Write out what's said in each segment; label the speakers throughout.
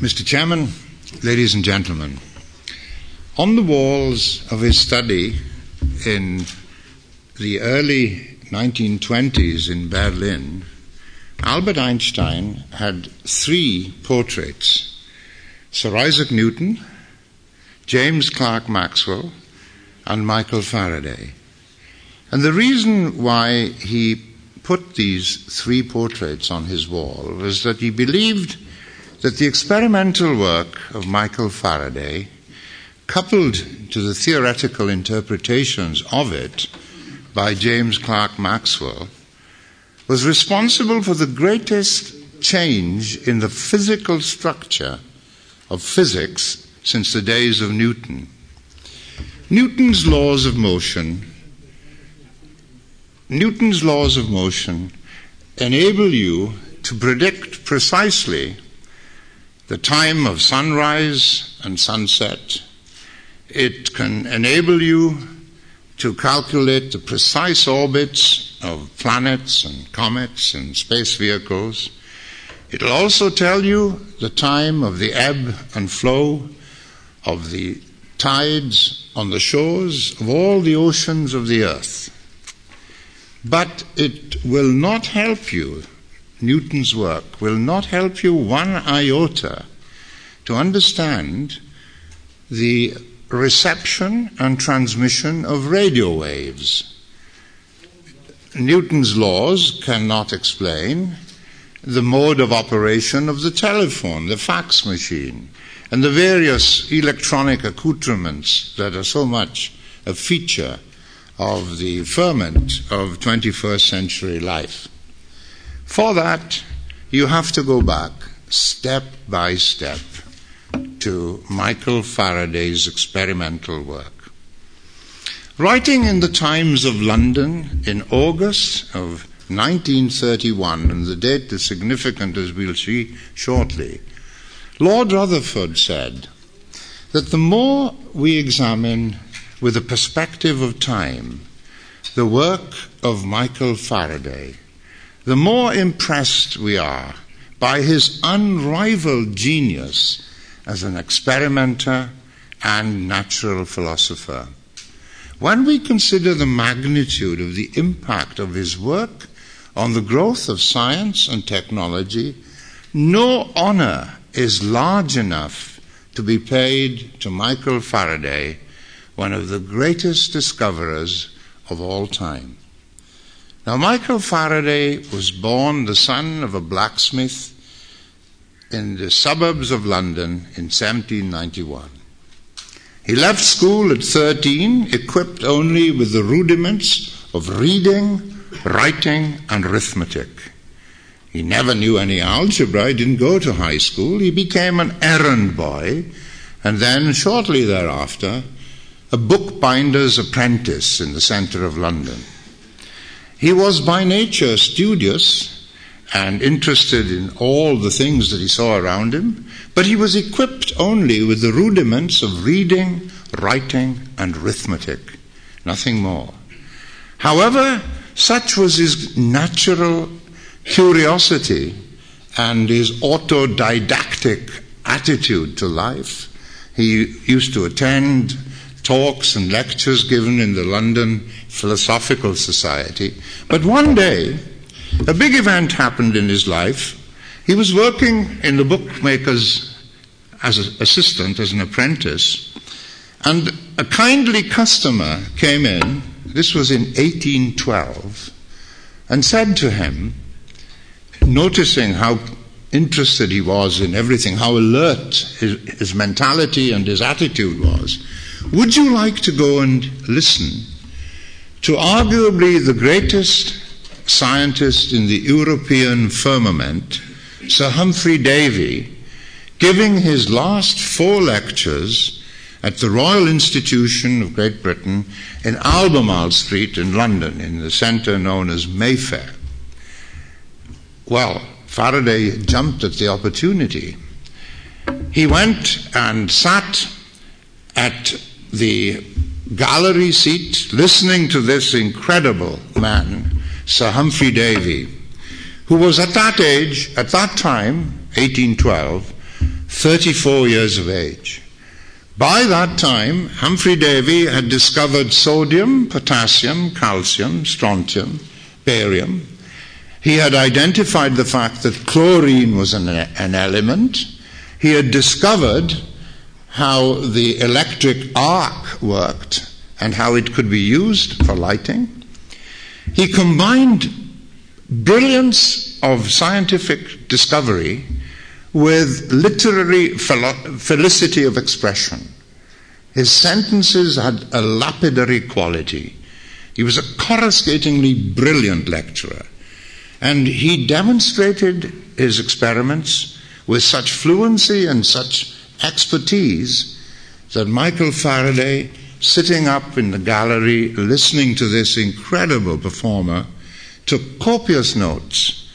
Speaker 1: Mr. Chairman, ladies and gentlemen, on the walls of his study in the early 1920s in Berlin, Albert Einstein had three portraits Sir Isaac Newton, James Clerk Maxwell, and Michael Faraday. And the reason why he put these three portraits on his wall was that he believed that the experimental work of Michael Faraday, coupled to the theoretical interpretations of it by James Clerk Maxwell, was responsible for the greatest change in the physical structure of physics since the days of Newton. Newton's laws of motion Newton's laws of motion enable you to predict precisely the time of sunrise and sunset. It can enable you to calculate the precise orbits of planets and comets and space vehicles. It'll also tell you the time of the ebb and flow of the tides on the shores of all the oceans of the earth. But it will not help you, Newton's work will not help you one iota to understand the reception and transmission of radio waves. Newton's laws cannot explain the mode of operation of the telephone, the fax machine, and the various electronic accoutrements that are so much a feature of the ferment of 21st century life. For that, you have to go back step by step to Michael Faraday's experimental work. Writing in the Times of London in August of 1931, and the date is significant as we'll see shortly, Lord Rutherford said that the more we examine with the perspective of time the work of Michael Faraday, the more impressed we are by his unrivaled genius as an experimenter and natural philosopher. When we consider the magnitude of the impact of his work on the growth of science and technology, no honor is large enough to be paid to Michael Faraday one of the greatest discoverers of all time. Now, Michael Faraday was born the son of a blacksmith in the suburbs of London in 1791. He left school at 13, equipped only with the rudiments of reading, writing, and arithmetic. He never knew any algebra, he didn't go to high school. He became an errand boy, and then, shortly thereafter, a bookbinder's apprentice in the centre of London. He was by nature studious and interested in all the things that he saw around him, but he was equipped only with the rudiments of reading, writing, and arithmetic, nothing more. However, such was his natural curiosity and his autodidactic attitude to life. He used to attend talks and lectures given in the London Philosophical Society. But one day, a big event happened in his life. He was working in the bookmaker's as an assistant, as an apprentice, and a kindly customer came in, this was in 1812, and said to him, noticing how interested he was in everything, how alert his, his mentality and his attitude was, would you like to go and listen to arguably the greatest scientist in the European firmament, Sir Humphrey Davy, giving his last four lectures at the Royal Institution of Great Britain in Albemarle Street in London, in the centre known as Mayfair? Well, Faraday jumped at the opportunity. He went and sat at the gallery seat listening to this incredible man, Sir Humphrey Davy, who was at that age, at that time, 1812, 34 years of age. By that time, Humphrey Davy had discovered sodium, potassium, calcium, strontium, barium. He had identified the fact that chlorine was an, an element. He had discovered how the electric arc worked and how it could be used for lighting. He combined brilliance of scientific discovery with literary felicity of expression. His sentences had a lapidary quality. He was a coruscatingly brilliant lecturer. And he demonstrated his experiments with such fluency and such expertise that Michael Faraday, sitting up in the gallery listening to this incredible performer, took copious notes,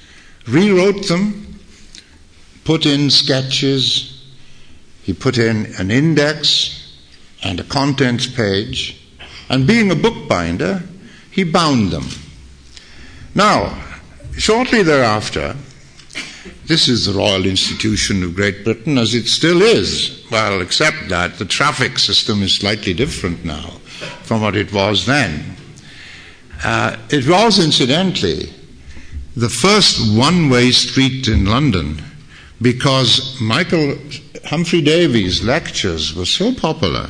Speaker 1: rewrote them, put in sketches, he put in an index and a contents page, and being a bookbinder, he bound them. Now, shortly thereafter, this is the Royal Institution of Great Britain as it still is. Well, except that the traffic system is slightly different now from what it was then. Uh, it was, incidentally, the first one way street in London because Michael Humphrey Davy's lectures were so popular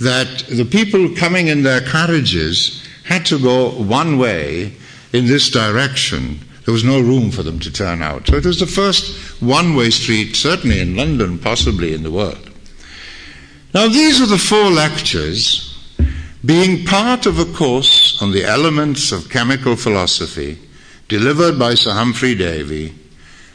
Speaker 1: that the people coming in their carriages had to go one way in this direction there was no room for them to turn out. So it was the first one way street, certainly in London, possibly in the world. Now, these are the four lectures being part of a course on the elements of chemical philosophy delivered by Sir Humphrey Davy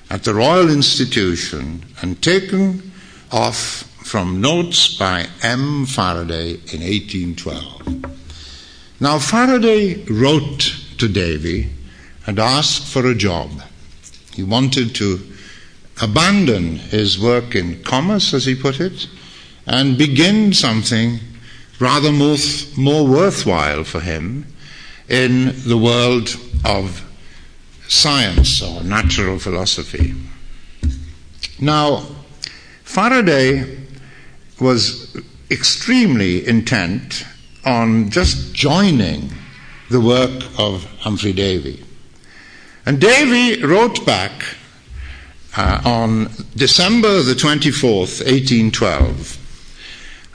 Speaker 1: at the Royal Institution and taken off from notes by M. Faraday in 1812. Now, Faraday wrote to Davy and asked for a job. He wanted to abandon his work in commerce, as he put it, and begin something rather more, more worthwhile for him in the world of science or natural philosophy. Now, Faraday was extremely intent on just joining the work of Humphrey Davy. And Davy wrote back uh, on December the 24th, 1812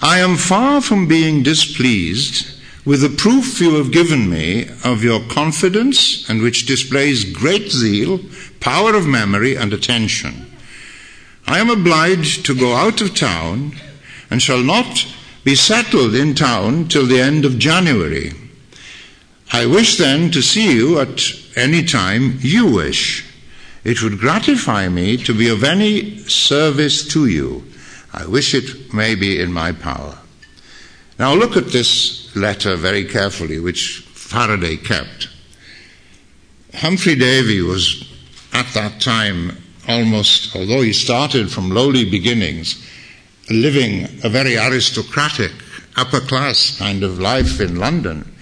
Speaker 1: I am far from being displeased with the proof you have given me of your confidence and which displays great zeal, power of memory, and attention. I am obliged to go out of town and shall not be settled in town till the end of January. I wish then to see you at any time you wish. It would gratify me to be of any service to you. I wish it may be in my power. Now look at this letter very carefully, which Faraday kept. Humphrey Davy was at that time almost, although he started from lowly beginnings, living a very aristocratic, upper class kind of life in London.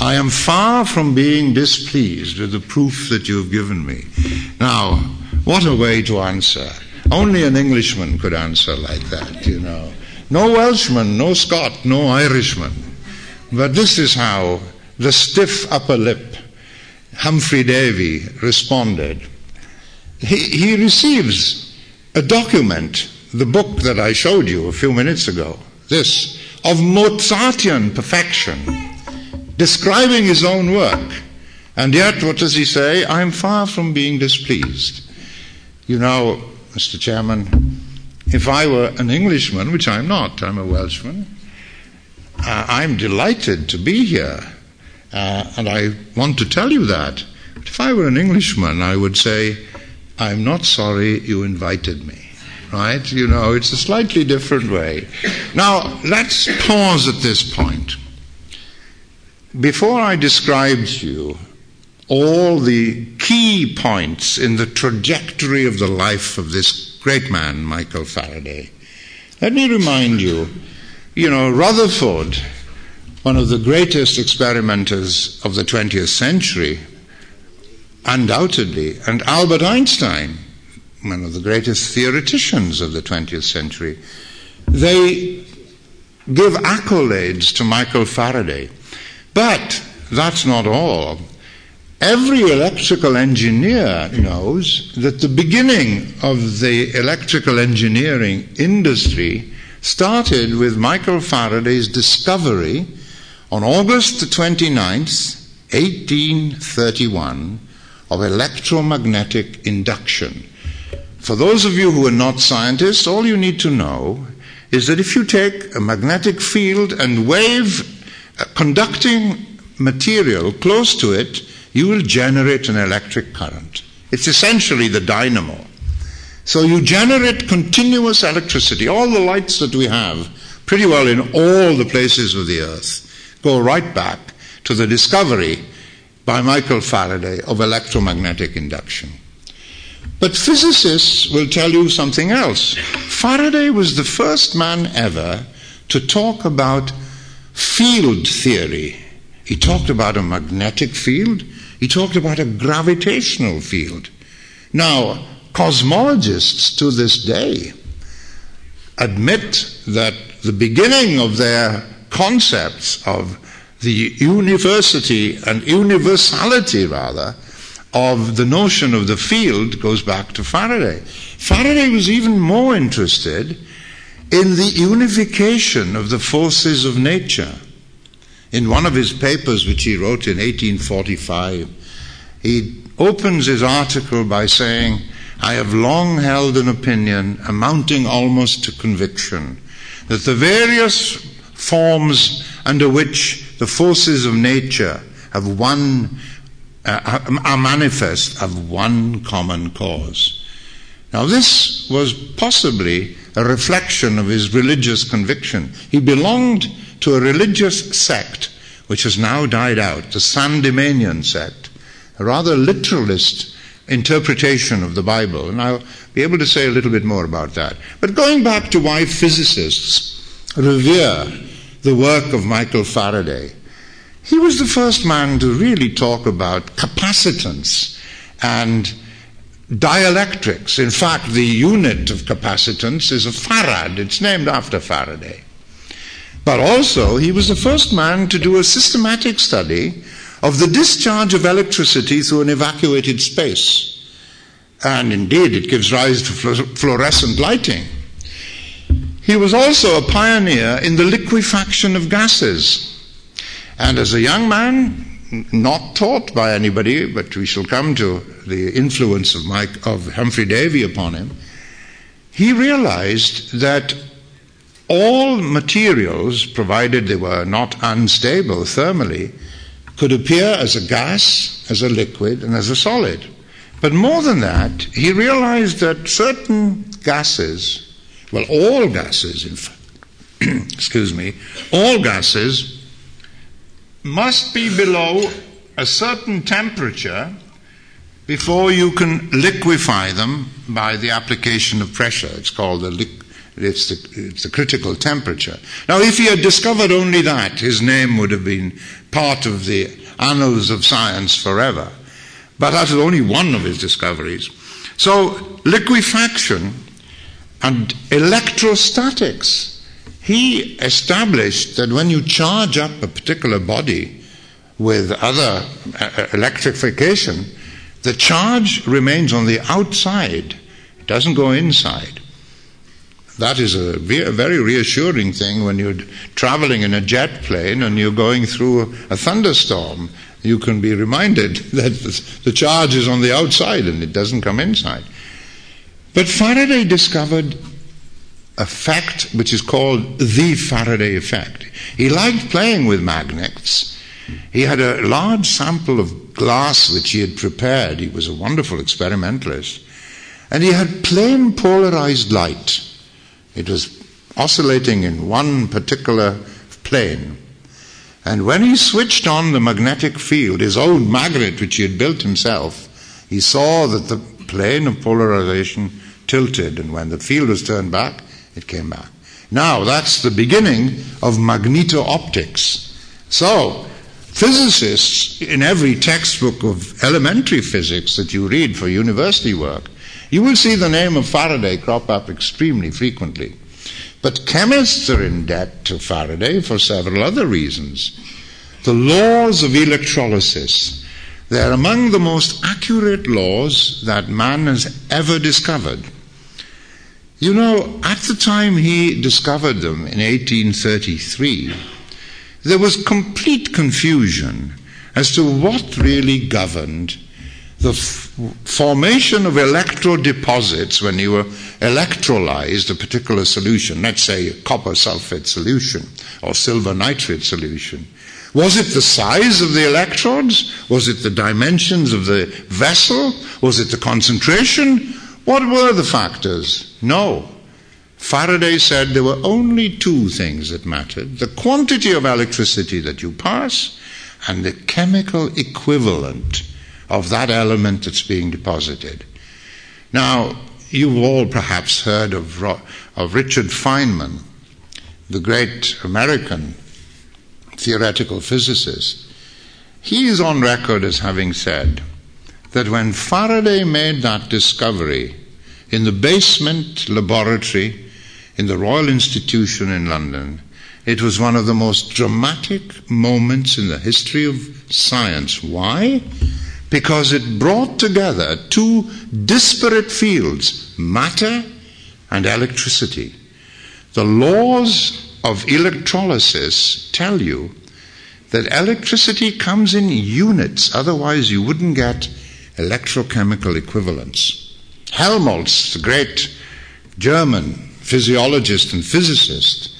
Speaker 1: I am far from being displeased with the proof that you have given me. Now, what a way to answer. Only an Englishman could answer like that, you know. No Welshman, no Scot, no Irishman. But this is how the stiff upper lip, Humphrey Davy, responded. He, he receives a document, the book that I showed you a few minutes ago, this, of Mozartian perfection describing his own work. And yet, what does he say? I'm far from being displeased. You know, Mr. Chairman, if I were an Englishman, which I'm not, I'm a Welshman, uh, I'm delighted to be here. Uh, and I want to tell you that. But if I were an Englishman, I would say, I'm not sorry you invited me. Right? You know, it's a slightly different way. Now, let's pause at this point. Before I describe to you all the key points in the trajectory of the life of this great man, Michael Faraday, let me remind you, you know, Rutherford, one of the greatest experimenters of the 20th century, undoubtedly, and Albert Einstein, one of the greatest theoreticians of the 20th century. They give accolades to Michael Faraday. But that's not all. Every electrical engineer knows that the beginning of the electrical engineering industry started with Michael Faraday's discovery on August the 29th, 1831, of electromagnetic induction. For those of you who are not scientists, all you need to know is that if you take a magnetic field and wave conducting material close to it, you will generate an electric current. It's essentially the dynamo. So you generate continuous electricity. All the lights that we have, pretty well in all the places of the earth, go right back to the discovery by Michael Faraday of electromagnetic induction. But physicists will tell you something else. Faraday was the first man ever to talk about field theory. He talked about a magnetic field, he talked about a gravitational field. Now, cosmologists to this day admit that the beginning of their concepts of the university and universality, rather, of the notion of the field goes back to Faraday. Faraday was even more interested in the unification of the forces of nature. In one of his papers, which he wrote in 1845, he opens his article by saying, I have long held an opinion amounting almost to conviction that the various forms under which the forces of nature have one uh, are manifest of one common cause. Now, this was possibly a reflection of his religious conviction. He belonged to a religious sect which has now died out, the Sandemanian sect, a rather literalist interpretation of the Bible, and I'll be able to say a little bit more about that. But going back to why physicists revere the work of Michael Faraday, he was the first man to really talk about capacitance and dielectrics. In fact, the unit of capacitance is a farad, it's named after Faraday. But also, he was the first man to do a systematic study of the discharge of electricity through an evacuated space. And indeed, it gives rise to fluorescent lighting. He was also a pioneer in the liquefaction of gases. And as a young man, not taught by anybody, but we shall come to the influence of, Mike, of Humphrey Davy upon him, he realized that all materials, provided they were not unstable thermally, could appear as a gas, as a liquid, and as a solid. But more than that, he realized that certain gases, well, all gases, in fact, excuse me, all gases must be below a certain temperature before you can liquefy them by the application of pressure. It's called the it's the, it's the critical temperature. Now, if he had discovered only that, his name would have been part of the annals of science forever. But that is only one of his discoveries. So, liquefaction and electrostatics. He established that when you charge up a particular body with other uh, electrification, the charge remains on the outside, it doesn't go inside. That is a very reassuring thing when you're traveling in a jet plane and you're going through a thunderstorm. You can be reminded that the charge is on the outside and it doesn't come inside. But Faraday discovered a fact which is called the Faraday effect. He liked playing with magnets. He had a large sample of glass which he had prepared. He was a wonderful experimentalist. And he had plain polarized light. It was oscillating in one particular plane. And when he switched on the magnetic field, his own magnet, which he had built himself, he saw that the plane of polarization tilted, and when the field was turned back, it came back. Now, that's the beginning of magneto optics. So, physicists in every textbook of elementary physics that you read for university work You will see the name of Faraday crop up extremely frequently. But chemists are in debt to Faraday for several other reasons. The laws of electrolysis, they're among the most accurate laws that man has ever discovered. You know, at the time he discovered them in 1833, there was complete confusion as to what really governed the f- formation of electrodeposits when you were electrolyzed a particular solution, let's say a copper sulfate solution or silver nitrate solution. Was it the size of the electrodes? Was it the dimensions of the vessel? Was it the concentration? What were the factors? No. Faraday said there were only two things that mattered the quantity of electricity that you pass and the chemical equivalent of that element that's being deposited. Now, you've all perhaps heard of, of Richard Feynman, the great American theoretical physicist. He is on record as having said that when Faraday made that discovery in the basement laboratory in the Royal Institution in London, it was one of the most dramatic moments in the history of science. Why? because it brought together two disparate fields, matter and electricity. The laws of electrolysis tell you that electricity comes in units, otherwise, you wouldn't get electrochemical equivalents. Helmholtz, the great German physiologist and physicist,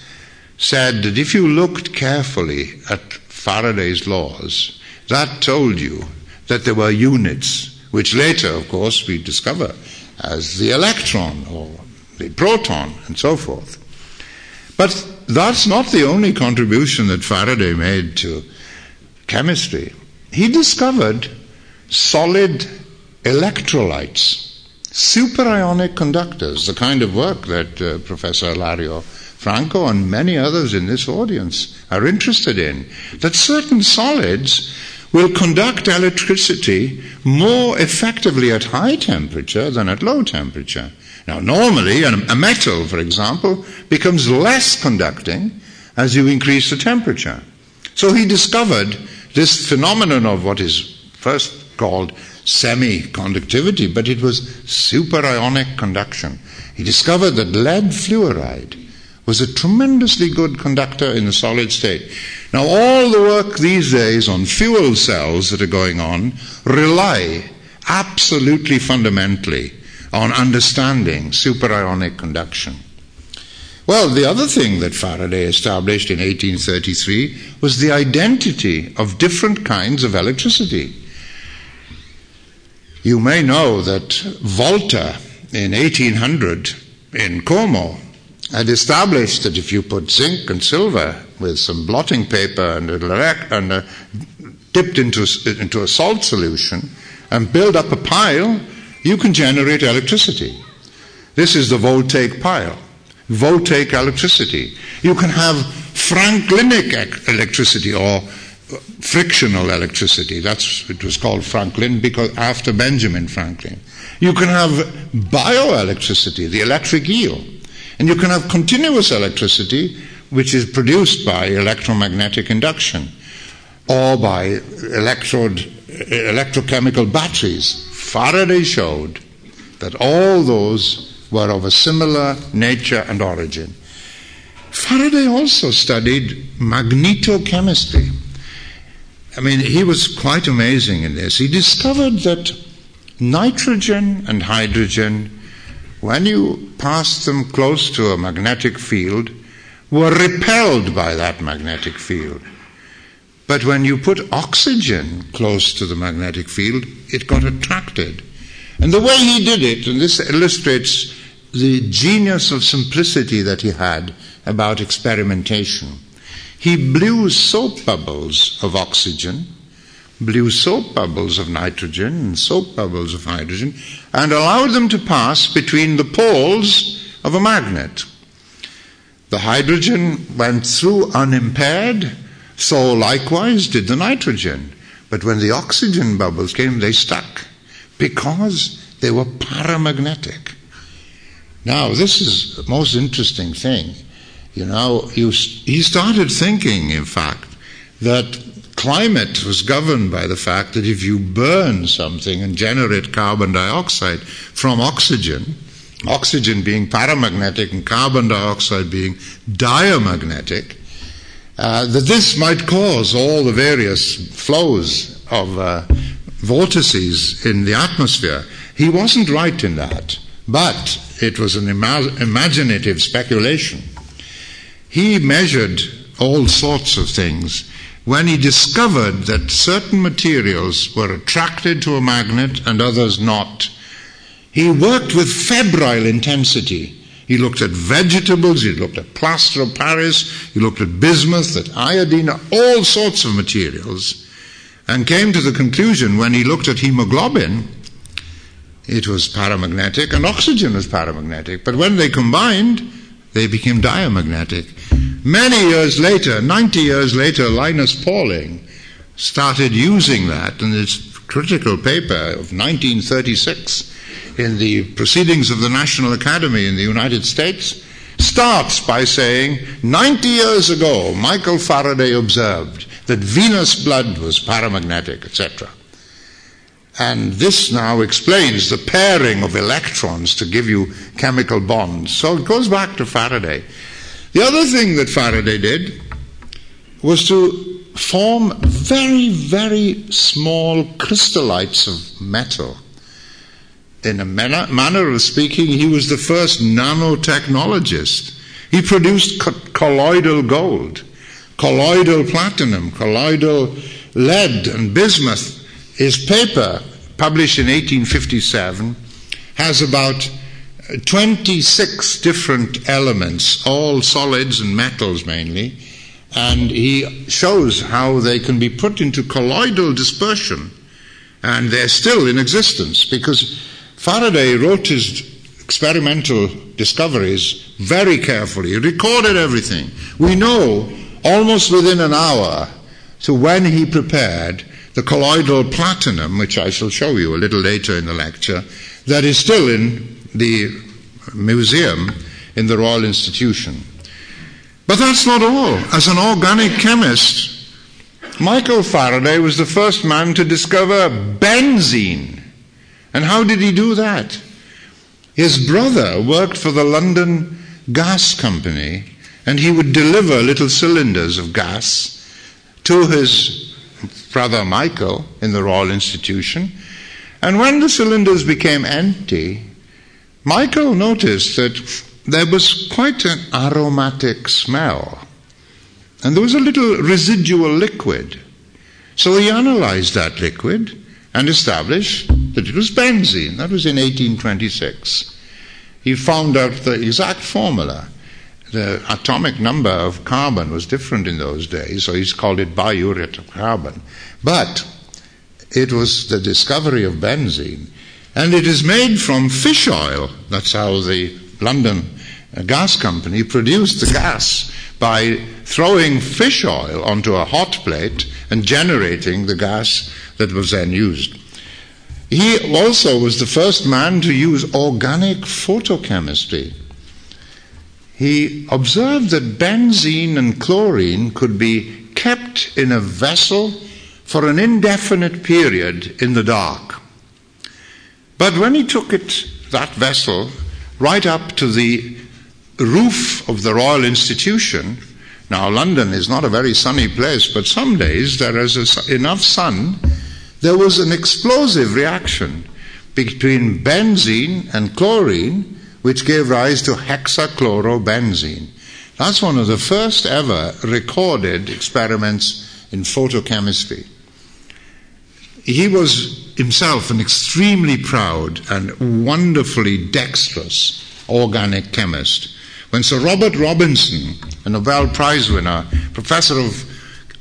Speaker 1: said that if you looked carefully at Faraday's laws, that told you that there were units, which later, of course, we discover as the electron or the proton and so forth. But that's not the only contribution that Faraday made to chemistry. He discovered solid electrolytes, superionic conductors, the kind of work that uh, Professor Ilario Franco and many others in this audience are interested in. That certain solids will conduct electricity more effectively at high temperature than at low temperature. Now, normally, a metal, for example, becomes less conducting as you increase the temperature. So he discovered this phenomenon of what is first called semi-conductivity, but it was superionic conduction. He discovered that lead fluoride was a tremendously good conductor in the solid state. Now, all the work these days on fuel cells that are going on rely absolutely fundamentally on understanding superionic conduction. Well, the other thing that Faraday established in 1833 was the identity of different kinds of electricity. You may know that Volta in 1800 in Como had established that if you put zinc and silver with some blotting paper and, a, and a, dipped into, into a salt solution and build up a pile, you can generate electricity. This is the voltaic pile. Voltaic electricity. You can have Franklinic electricity or frictional electricity. That's it was called Franklin because after Benjamin Franklin. You can have bioelectricity, the electric eel. And you can have continuous electricity, which is produced by electromagnetic induction or by electrode, electrochemical batteries. Faraday showed that all those were of a similar nature and origin. Faraday also studied magnetochemistry. I mean, he was quite amazing in this. He discovered that nitrogen and hydrogen when you pass them close to a magnetic field, were repelled by that magnetic field. But when you put oxygen close to the magnetic field, it got attracted. And the way he did it, and this illustrates the genius of simplicity that he had about experimentation, he blew soap bubbles of oxygen blew soap bubbles of nitrogen and soap bubbles of hydrogen and allowed them to pass between the poles of a magnet. The hydrogen went through unimpaired, so likewise did the nitrogen. But when the oxygen bubbles came, they stuck because They were paramagnetic. Now, this is the most interesting thing. You know, you, he started thinking, in fact, that climate was governed by the fact that if you burn something and generate carbon dioxide from oxygen, oxygen being paramagnetic and carbon dioxide being diamagnetic, uh, that this might cause all the various flows of uh, vortices in the atmosphere. He wasn't right in that, but it was an ima- imaginative speculation. He measured all sorts of things when he discovered that certain materials were attracted to a magnet and others not. He worked with febrile intensity. He looked at vegetables, he looked at plaster of Paris, he looked at bismuth, at iodine, all sorts of materials, and came to the conclusion when he looked at hemoglobin, it was paramagnetic and oxygen was paramagnetic. But when they combined, they became diamagnetic. Many years later, 90 years later, Linus Pauling started using that in his critical paper of 1936 in the Proceedings of the National Academy in the United States starts by saying 90 years ago Michael Faraday observed that venous blood was paramagnetic, etc. And this now explains the pairing of electrons to give you chemical bonds. So it goes back to Faraday. The other thing that Faraday did was to form very, very small crystallites of metal. In a manner, manner of speaking, he was the first nanotechnologist. He produced co- colloidal gold, colloidal platinum, colloidal lead, and bismuth. His paper, published in 1857, has about 26 different elements, all solids and metals mainly, and he shows how they can be put into colloidal dispersion, and they're still in existence because Faraday wrote his experimental discoveries very carefully, he recorded everything. We know almost within an hour to when he prepared the colloidal platinum, which I shall show you a little later in the lecture, that is still in the museum in the Royal Institution. But that's not all. As an organic chemist, Michael Faraday was the first man to discover benzene. And how did he do that? His brother worked for the London Gas Company, and he would deliver little cylinders of gas to his brother Michael in the Royal Institution. And when the cylinders became empty, Michael noticed that there was quite an aromatic smell, and there was a little residual liquid. So he analyzed that liquid and established that it was benzene. That was in 1826. He found out the exact formula. The atomic number of carbon was different in those days, so he's called it biuret of carbon. But it was the discovery of benzene and it is made from fish oil. That's how the London gas company produced the gas by throwing fish oil onto a hot plate and generating the gas that was then used. He also was the first man to use organic photochemistry. He observed that benzene and chlorine could be kept in a vessel for an indefinite period in the dark. But when he took it, that vessel, right up to the roof of the Royal Institution, now London is not a very sunny place, but some days there is a, enough sun, there was an explosive reaction between benzene and chlorine, which gave rise to hexachlorobenzene. That's one of the first ever recorded experiments in photochemistry. He was himself an extremely proud and wonderfully dexterous organic chemist. When Sir Robert Robinson, a Nobel Prize winner, professor of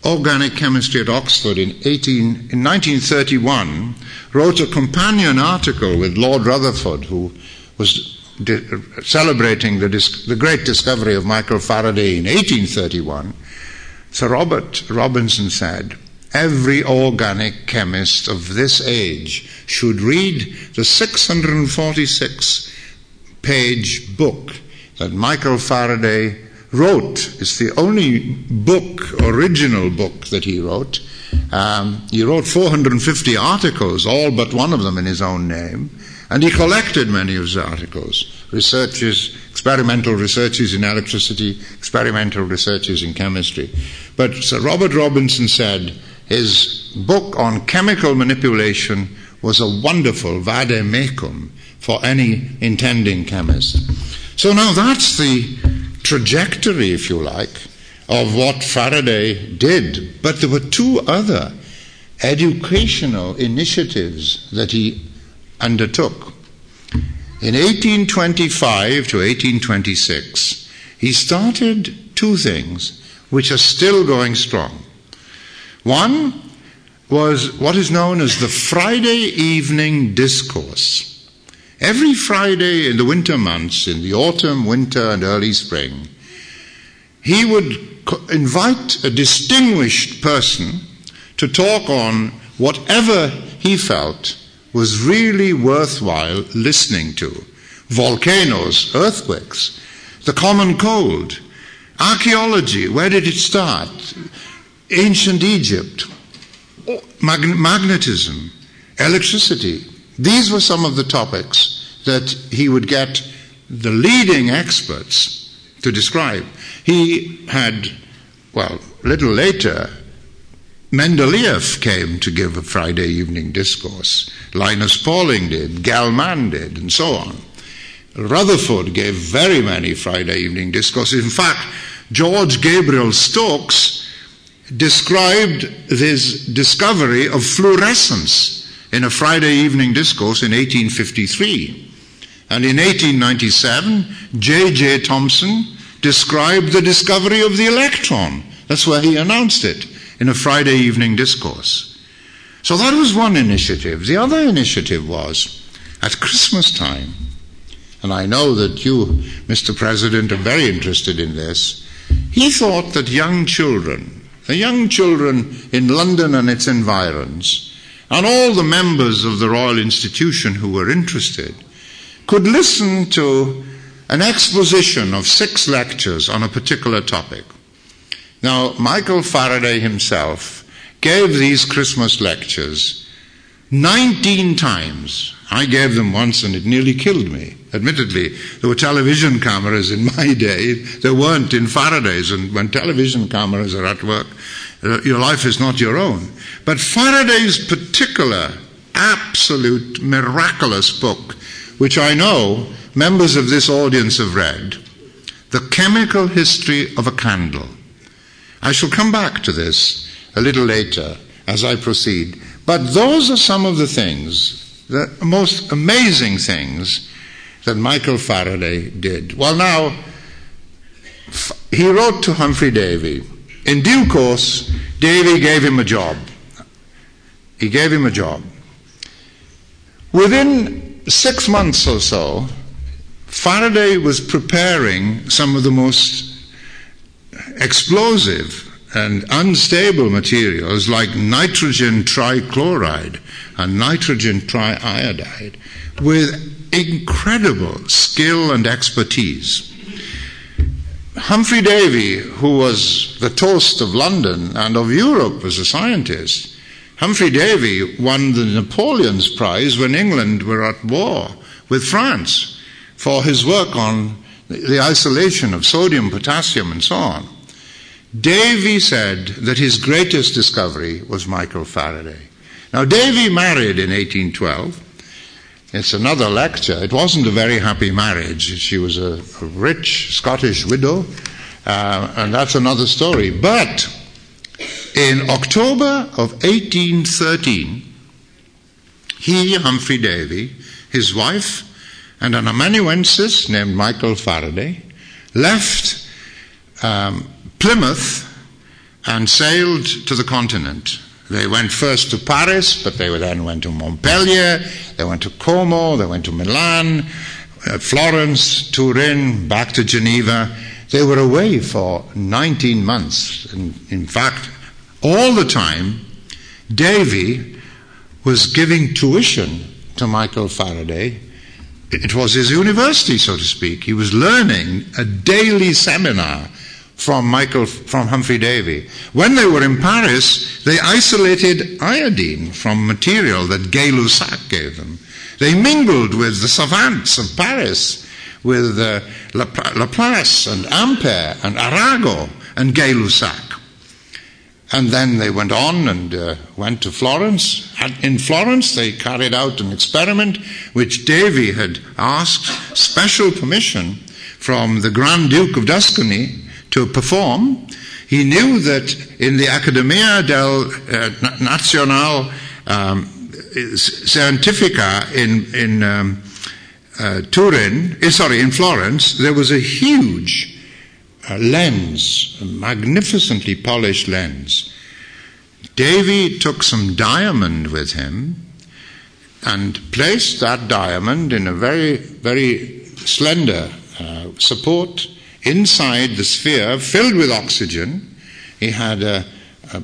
Speaker 1: organic chemistry at Oxford in, 18, in 1931, wrote a companion article with Lord Rutherford, who was di- celebrating the, dis- the great discovery of Michael Faraday in 1831, Sir Robert Robinson said, every organic chemist of this age should read the 646 page book that Michael Faraday wrote. It's the only book, original book that he wrote. Um, he wrote 450 articles, all but one of them in his own name, and he collected many of his articles. Researches, experimental researches in electricity, experimental researches in chemistry. But Sir Robert Robinson said his book on chemical manipulation was a wonderful vade mecum for any intending chemist. So now that's the trajectory, if you like, of what Faraday did. But there were two other educational initiatives that he undertook. In 1825 to 1826, he started two things which are still going strong. One was what is known as the Friday Evening Discourse. Every Friday in the winter months, in the autumn, winter, and early spring, he would invite a distinguished person to talk on whatever he felt was really worthwhile listening to volcanoes, earthquakes, the common cold, archaeology, where did it start? Ancient Egypt, magnetism, electricity, these were some of the topics that he would get the leading experts to describe. He had, well, a little later, Mendeleev came to give a Friday evening discourse. Linus Pauling did, Gell-Mann did, and so on. Rutherford gave very many Friday evening discourses. In fact, George Gabriel Stokes described his discovery of fluorescence in a Friday evening discourse in 1853. And in 1897, J.J. Thomson described the discovery of the electron. That's where he announced it in a Friday evening discourse. So that was one initiative. The other initiative was at Christmas time, and I know that you, Mr. President, are very interested in this. He thought that young children, the young children in London and its environs, and all the members of the Royal Institution who were interested could listen to an exposition of six lectures on a particular topic. Now, Michael Faraday himself gave these Christmas lectures 19 times. I gave them once and it nearly killed me. Admittedly, there were television cameras in my day. There weren't in Faraday's, and when television cameras are at work, uh, your life is not your own. But Faraday's particular, absolute, miraculous book, which I know members of this audience have read, The Chemical History of a Candle. I shall come back to this a little later as I proceed. But those are some of the things, the most amazing things that Michael Faraday did. Well, now, he wrote to Humphrey Davy in due course, Davy gave him a job. He gave him a job. Within six months or so, Faraday was preparing some of the most explosive and unstable materials like nitrogen trichloride and nitrogen triiodide with incredible skill and expertise. Humphrey Davy, who was the toast of London and of Europe as a scientist, Humphrey Davy won the Napoleon's Prize when England were at war with France for his work on the isolation of sodium, potassium, and so on. Davy said that his greatest discovery was Michael Faraday. Now, Davy married in 1812 it's another lecture. It wasn't a very happy marriage. She was a, a rich Scottish widow, uh, and that's another story. But in October of 1813, he, Humphrey Davy, his wife, and an amanuensis named Michael Faraday left um, Plymouth and sailed to the continent. They went first to Paris, but they then went to Montpellier, they went to Como, they went to Milan, uh, Florence, Turin, back to Geneva. They were away for 19 months. In fact, all the time, Davy was giving tuition to Michael Faraday. It was his university, so to speak. He was learning a daily seminar from Michael, from Humphrey Davy. When they were in Paris, they isolated iodine from material that Gay Lussac gave them. They mingled with the savants of Paris, with uh, Laplace and Ampere and Arago and Gay Lussac. And then they went on and uh, went to Florence. In Florence, they carried out an experiment which Davy had asked special permission from the Grand Duke of Tuscany to perform. He knew that in the Accademia del uh, Nazionale um, Scientifica in, in um, uh, Turin, eh, sorry, in Florence, there was a huge a lens, a magnificently polished lens. Davy took some diamond with him and placed that diamond in a very, very slender uh, support inside the sphere filled with oxygen. He had a, a,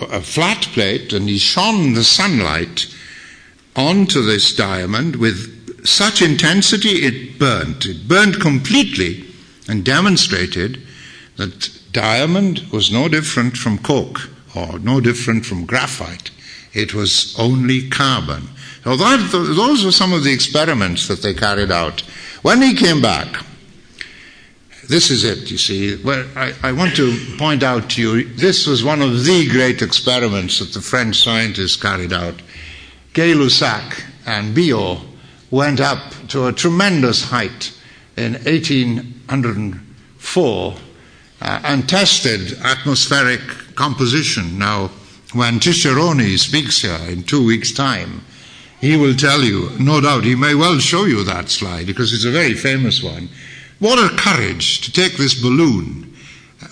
Speaker 1: a flat plate and he shone the sunlight onto this diamond with such intensity it burnt. It burnt completely and demonstrated that diamond was no different from coke or no different from graphite. It was only carbon. So that, those were some of the experiments that they carried out. When he came back, this is it, you see. Well, I, I, want to point out to you this was one of the great experiments that the French scientists carried out. Gay Lussac and Biot went up to a tremendous height in 1804 uh, and tested atmospheric composition. Now, when Ticciaroni speaks here in two weeks' time, he will tell you, no doubt, he may well show you that slide because it's a very famous one. What a courage to take this balloon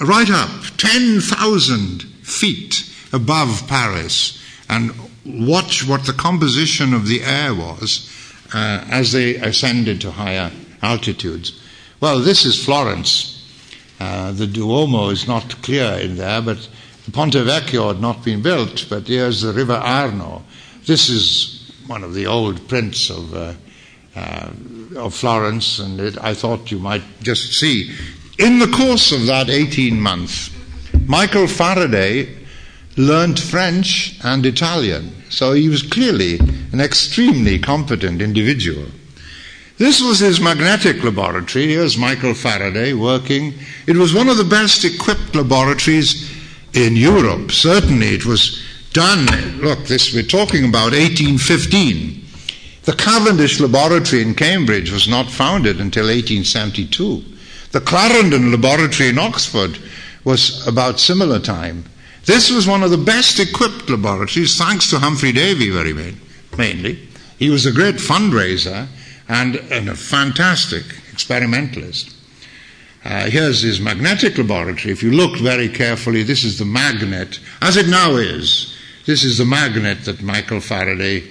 Speaker 1: right up 10,000 feet above Paris and watch what the composition of the air was uh, as they ascended to higher altitudes. Well, this is Florence. Uh, the Duomo is not clear in there, but the Ponte Vecchio had not been built, but here's the River Arno. This is one of the old prints of, uh, uh, of Florence, and it, I thought you might just see. In the course of that 18 months, Michael Faraday learnt French and Italian, so he was clearly an extremely competent individual. This was his magnetic laboratory. Here's Michael Faraday working. It was one of the best equipped laboratories in Europe. Certainly, it was done. Look, this we're talking about 1815. The Cavendish Laboratory in Cambridge was not founded until 1872. The Clarendon Laboratory in Oxford was about similar time. This was one of the best equipped laboratories, thanks to Humphry Davy, very mainly. He was a great fundraiser and, and a fantastic experimentalist. Uh, here's his magnetic laboratory. If you look very carefully, this is the magnet, as it now is. This is the magnet that Michael Faraday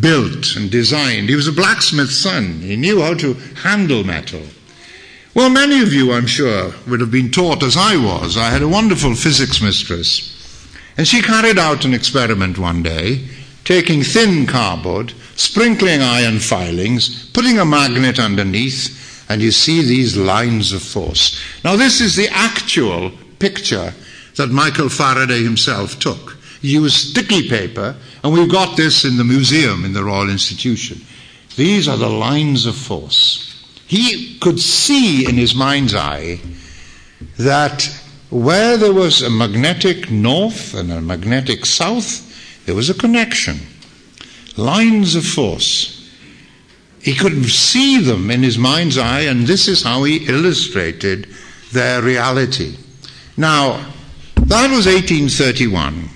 Speaker 1: built and designed. He was a blacksmith's son. He knew how to handle metal. Well, many of you, I'm sure, would have been taught as I was. I had a wonderful physics mistress. And she carried out an experiment one day, taking thin cardboard sprinkling iron filings, putting a magnet underneath, and you see these lines of force. Now, this is the actual picture that Michael Faraday himself took. He used sticky paper, and we've got this in the museum in the Royal Institution. These are the lines of force. He could see in his mind's eye that where there was a magnetic north and a magnetic south, there was a connection lines of force. He could see them in his mind's eye, and this is how he illustrated their reality. Now, that was 1831.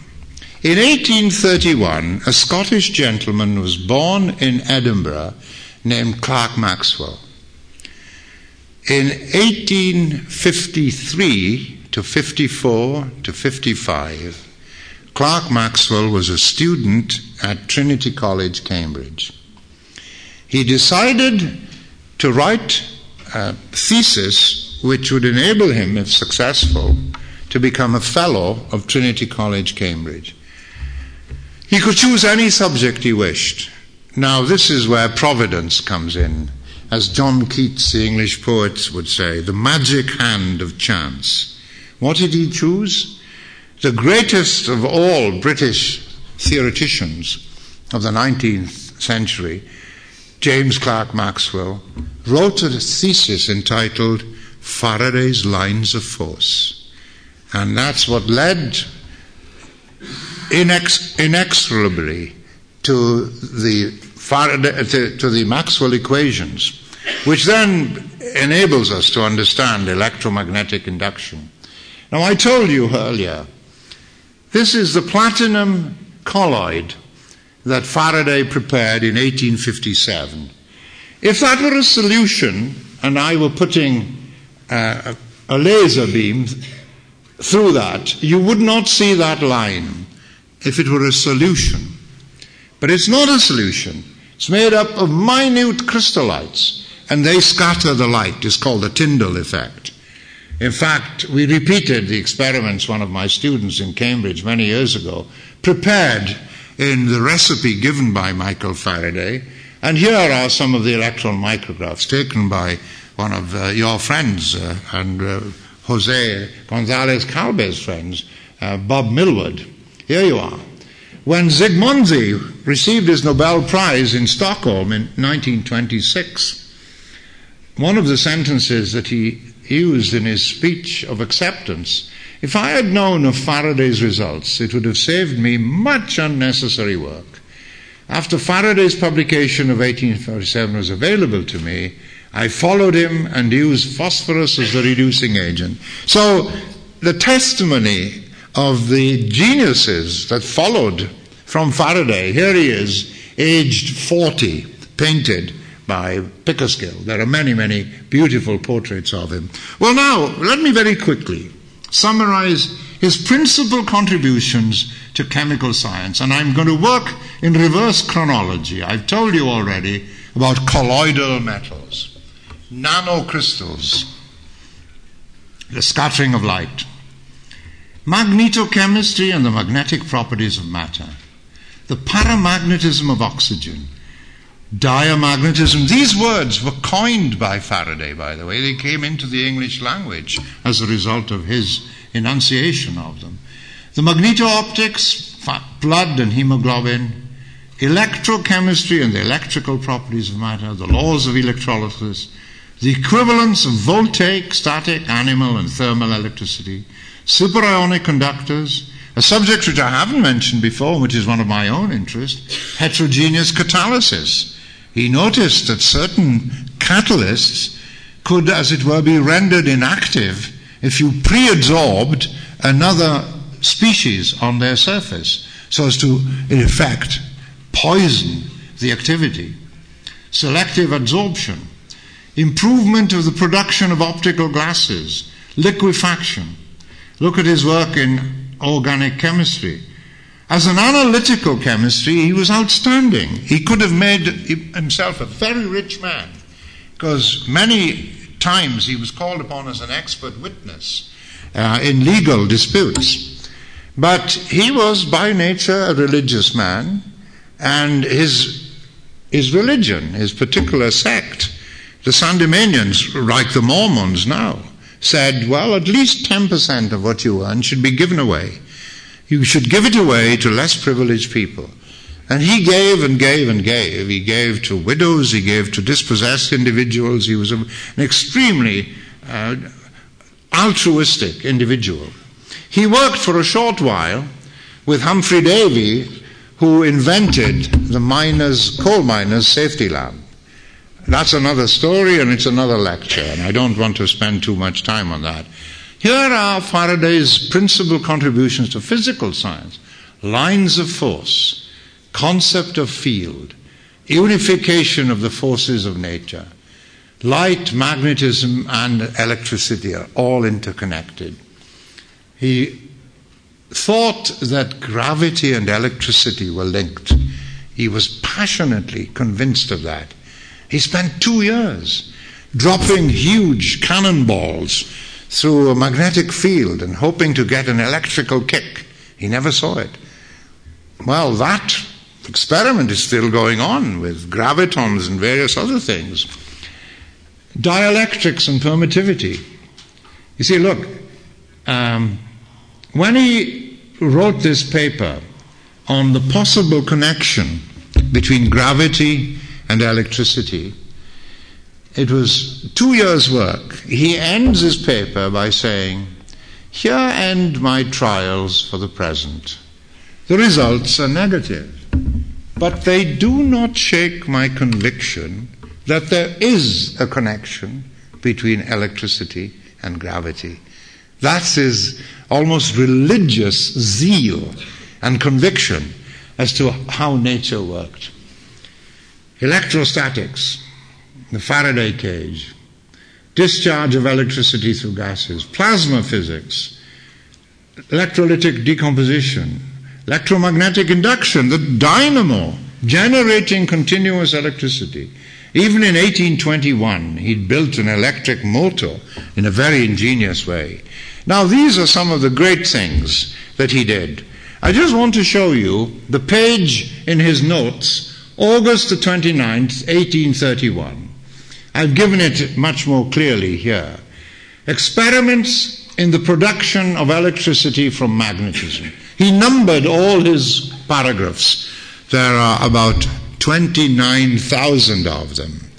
Speaker 1: In 1831, a Scottish gentleman was born in Edinburgh named Clerk Maxwell. In 1853 to 54 to 55, Clerk Maxwell was a student at Trinity College, Cambridge. He decided to write a thesis which would enable him, if successful, to become a fellow of Trinity College, Cambridge. He could choose any subject he wished. Now, this is where providence comes in. As John Keats, the English poet, would say, the magic hand of chance. What did he choose? The greatest of all British theoreticians of the 19th century, James Clerk Maxwell, wrote a thesis entitled Faraday's Lines of Force. And that's what led inex- inexorably to the, Faraday, to, to the Maxwell equations, which then enables us to understand electromagnetic induction. Now, I told you earlier, this is the platinum colloid that Faraday prepared in 1857. If that were a solution, and I were putting uh, a laser beam through that, you would not see that line if it were a solution. But it's not a solution. It's made up of minute crystallites, and they scatter the light. It's called the Tyndall effect. In fact, we repeated the experiments one of my students in Cambridge many years ago prepared in the recipe given by Michael Faraday. And here are some of the electron micrographs taken by one of uh, your friends uh, and uh, Jose Gonzalez Calbe's friends, uh, Bob Millward. Here you are. When Zsigmondy received his Nobel Prize in Stockholm in 1926, one of the sentences that he used in his speech of acceptance if I had known of Faraday's results, it would have saved me much unnecessary work. After Faraday's publication of 1847 was available to me, I followed him and used phosphorus as the reducing agent. So the testimony of the geniuses that followed from Faraday, here he is, aged 40, painted by Pickersgill. There are many, many beautiful portraits of him. Well, now, let me very quickly summarize his principal contributions to chemical science. And I'm going to work in reverse chronology. I've told you already about colloidal metals, nanocrystals, the scattering of light, magnetochemistry and the magnetic properties of matter, the paramagnetism of oxygen, diamagnetism. These words were coined by Faraday, by the way. They came into the English language as a result of his enunciation of them. The magneto-optics, blood and hemoglobin, electrochemistry and the electrical properties of matter, the laws of electrolysis, the equivalence of voltaic, static, animal, and thermal electricity, superionic conductors, a subject which I haven't mentioned before, which is one of my own interests, heterogeneous catalysis. He noticed that certain catalysts could, as it were, be rendered inactive if you pre absorbed another species on their surface so as to, in effect, poison the activity. Selective adsorption, improvement of the production of optical glasses, liquefaction. Look at his work in organic chemistry. As an analytical chemistry, he was outstanding. He could have made himself a very rich man because many times he was called upon as an expert witness uh, in legal disputes. But he was by nature a religious man, and his, his religion, his particular sect, the Sandemanians, like the Mormons now, said, well, at least 10% of what you earn should be given away. You should give it away to less privileged people. And he gave and gave and gave. He gave to widows, he gave to dispossessed individuals. He was an extremely uh, altruistic individual. He worked for a short while with Humphry Davy, who invented the miners, coal miners' safety lamp. That's another story and it's another lecture, and I don't want to spend too much time on that. Here are Faraday's principal contributions to physical science lines of force, concept of field, unification of the forces of nature. Light, magnetism, and electricity are all interconnected. He thought that gravity and electricity were linked. He was passionately convinced of that. He spent two years dropping huge cannonballs through a magnetic field and hoping to get an electrical kick. He never saw it. well, that experiment is still going on with gravitons and various other things. Dielectrics and permittivity. You see, look, um, when he wrote this paper on the possible connection between gravity and electricity, it was two years' work. He ends his paper by saying, Here end my trials for the present. The results are negative, but they do not shake my conviction that there is a connection between electricity and gravity. That's almost religious zeal and conviction as to how nature worked. Electrostatics, the Faraday cage, discharge of electricity through gases, plasma physics, electrolytic decomposition, electromagnetic induction, the dynamo generating continuous electricity. Even in 1821, he'd built an electric motor in a very ingenious way. Now, these are some of the great things that he did. I just want to show you the page in his notes, August the 29th, 1831. I've given it much more clearly here. Experiments in the production of electricity from magnetism. He numbered all his paragraphs. There are about 29,000 of them,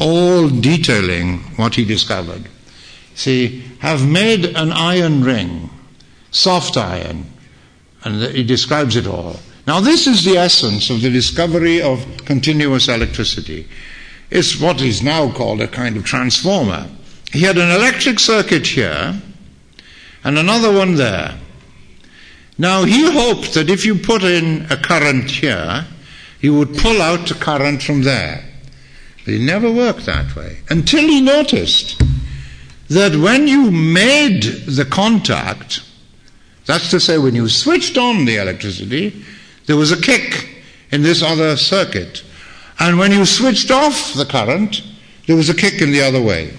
Speaker 1: all detailing what he discovered. See, have made an iron ring, soft iron, and he describes it all. Now, this is the essence of the discovery of continuous electricity. It's what is now called a kind of transformer. He had an electric circuit here and another one there. Now, he hoped that if you put in a current here, you would pull out a current from there. But it never worked that way until he noticed that when you made the contact, that's to say, when you switched on the electricity, there was a kick in this other circuit. And when you switched off the current, there was a kick in the other way.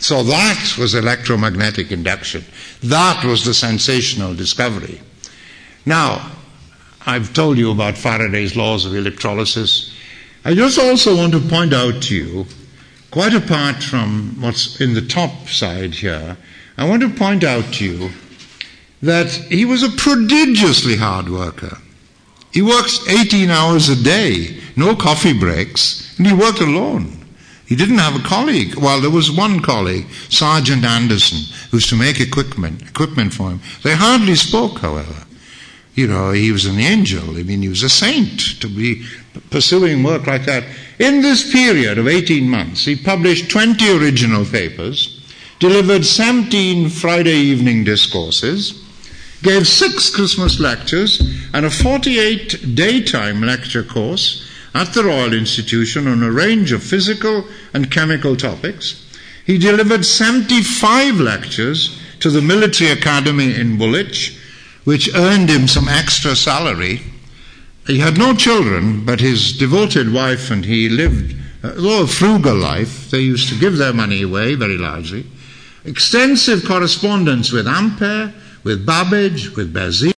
Speaker 1: So that was electromagnetic induction. That was the sensational discovery. Now, I've told you about Faraday's laws of electrolysis. I just also want to point out to you, quite apart from what's in the top side here, I want to point out to you that he was a prodigiously hard worker. He works 18 hours a day, no coffee breaks, and he worked alone. He didn't have a colleague. Well, there was one colleague, Sergeant Anderson, who was to make equipment, equipment for him. They hardly spoke, however. You know, he was an angel. I mean, he was a saint to be pursuing work like that. In this period of 18 months, he published 20 original papers, delivered 17 Friday evening discourses, gave six Christmas lectures, and a 48 daytime lecture course at the Royal Institution on a range of physical and chemical topics. He delivered 75 lectures to the Military Academy in Woolwich, which earned him some extra salary. He had no children, but his devoted wife and he lived, though a frugal life, they used to give their money away very largely. Extensive correspondence with Ampere, with Babbage, with Berzelius,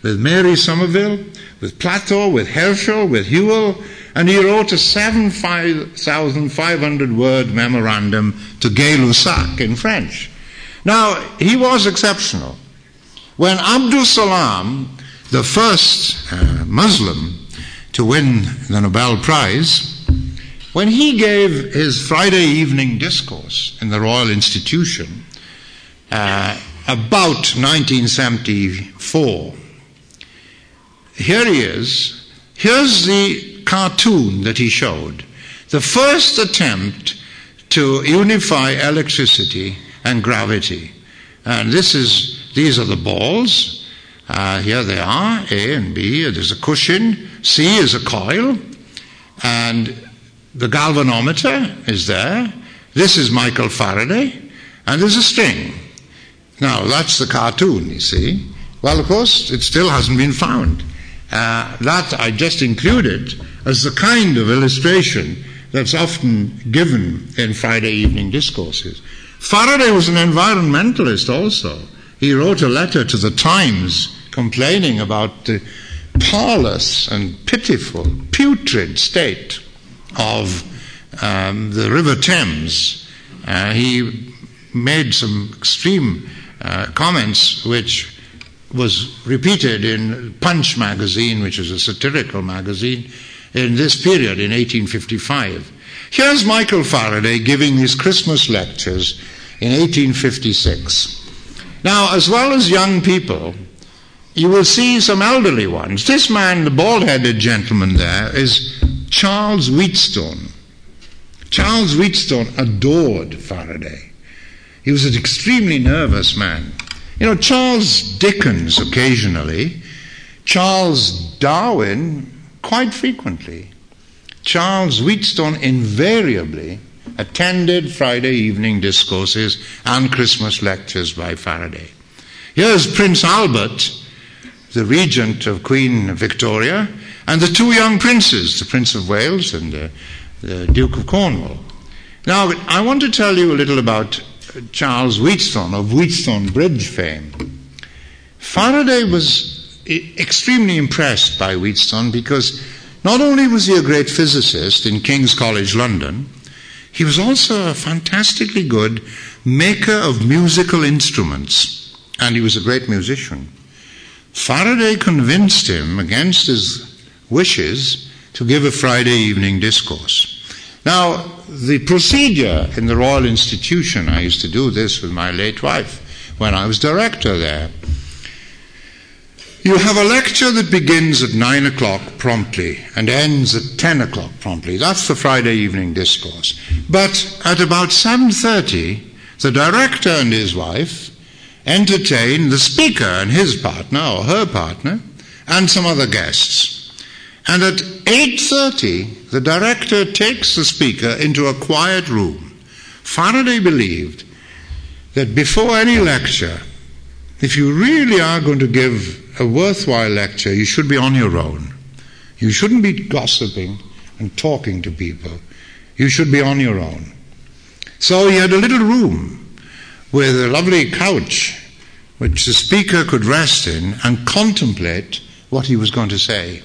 Speaker 1: with Mary Somerville, with Plateau, with Herschel, with Whewell, and he wrote a 7,500 word memorandum to Gay Lussac in French. Now, he was exceptional. When Abdul Salam, the first uh, Muslim to win the Nobel Prize, when he gave his Friday evening discourse in the Royal Institution uh, about 1974, here he is. Here's the cartoon that he showed. The first attempt to unify electricity and gravity. And this is, these are the balls. Uh, here they are, A and B. There's a cushion. C is a coil. And the galvanometer is there. This is Michael Faraday. And there's a string. Now, that's the cartoon, you see. Well, of course, it still hasn't been found. Uh, that I just included as the kind of illustration that's often given in Friday evening discourses. Faraday was an environmentalist also. He wrote a letter to the Times complaining about the parlous and pitiful, putrid state of um, the River Thames, uh, he made some extreme uh, comments which was repeated in Punch magazine, which is a satirical magazine, in this period in 1855. Here's Michael Faraday giving his Christmas lectures in 1856. Now, as well as young people, you will see some elderly ones. This man, the bald headed gentleman there, is Charles Wheatstone. Charles Wheatstone adored Faraday. He was an extremely nervous man. You know, Charles Dickens occasionally, Charles Darwin quite frequently, Charles Wheatstone invariably attended Friday evening discourses and Christmas lectures by Faraday. Here's Prince Albert, the regent of Queen Victoria, and the two young princes, the Prince of Wales and the, the Duke of Cornwall. Now, I want to tell you a little about Charles Wheatstone of Wheatstone Bridge fame. Faraday was extremely impressed by Wheatstone because not only was he a great physicist in King's College London, he was also a fantastically good maker of musical instruments, and he was a great musician. Faraday convinced him, against his wishes, to give a Friday evening discourse. Now, the procedure in the Royal Institution, I used to do this with my late wife when I was director there. You have a lecture that begins at 9 o'clock promptly and ends at 10 o'clock promptly. That's the Friday evening discourse. But at about 7.30, the director and his wife entertain the speaker and his partner or her partner and some other guests. And at 8:30 the director takes the speaker into a quiet room. Faraday believed that before any lecture if you really are going to give a worthwhile lecture you should be on your own. You shouldn't be gossiping and talking to people. You should be on your own. So he had a little room with a lovely couch which the speaker could rest in and contemplate what he was going to say.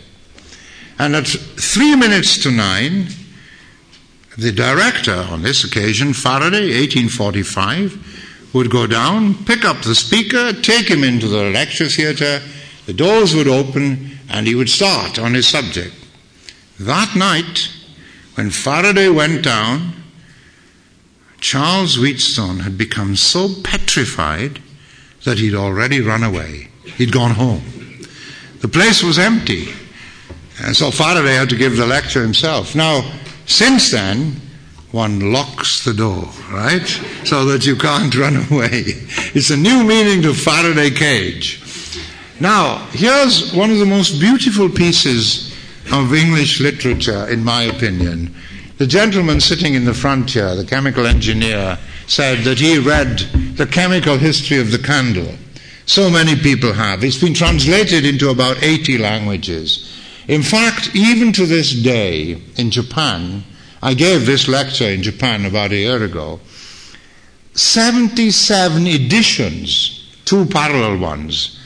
Speaker 1: And at three minutes to nine, the director, on this occasion, Faraday, 1845, would go down, pick up the speaker, take him into the lecture theatre, the doors would open, and he would start on his subject. That night, when Faraday went down, Charles Wheatstone had become so petrified that he'd already run away. He'd gone home. The place was empty. And so Faraday had to give the lecture himself. Now, since then, one locks the door, right? So that you can't run away. It's a new meaning to Faraday cage. Now, here's one of the most beautiful pieces of English literature, in my opinion. The gentleman sitting in the front here, the chemical engineer, said that he read The Chemical History of the Candle. So many people have. It's been translated into about 80 languages. In fact, even to this day in Japan, I gave this lecture in Japan about a year ago, 77 editions, two parallel ones,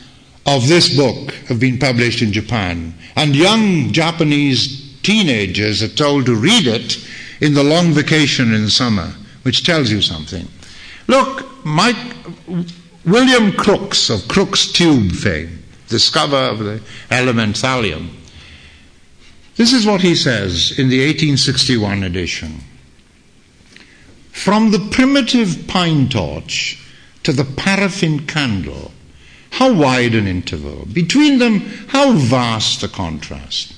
Speaker 1: of this book have been published in Japan. And young Japanese teenagers are told to read it in the long vacation in summer, which tells you something. Look, Mike, William Crookes of Crookes Tube fame, discoverer of the element thallium, this is what he says in the 1861 edition. From the primitive pine torch to the paraffin candle, how wide an interval. Between them, how vast a contrast.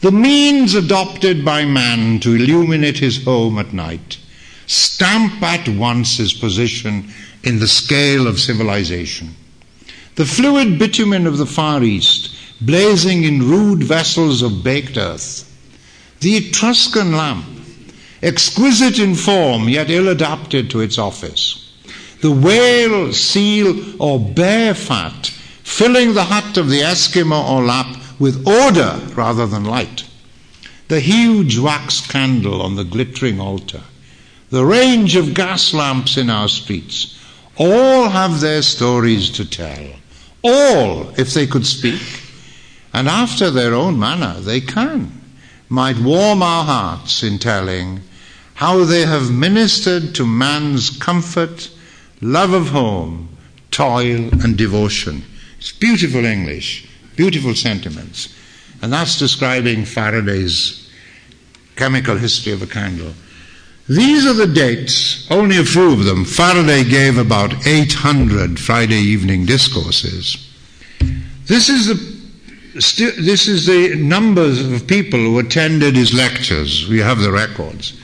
Speaker 1: The means adopted by man to illuminate his home at night stamp at once his position in the scale of civilization. The fluid bitumen of the Far East blazing in rude vessels of baked earth. The Etruscan lamp, exquisite in form yet ill adapted to its office. The whale, seal, or bear fat filling the hut of the Eskimo or Lapp with odor rather than light. The huge wax candle on the glittering altar. The range of gas lamps in our streets. All have their stories to tell. All, if they could speak, and after their own manner they can, might warm our hearts in telling how they have ministered to man's comfort, love of home, toil, and devotion. It's beautiful English, beautiful sentiments. And that's describing Faraday's chemical history of a candle. These are the dates, only a few of them. Faraday gave about 800 Friday evening discourses. This is the this is the numbers of people who attended his lectures. We have the records.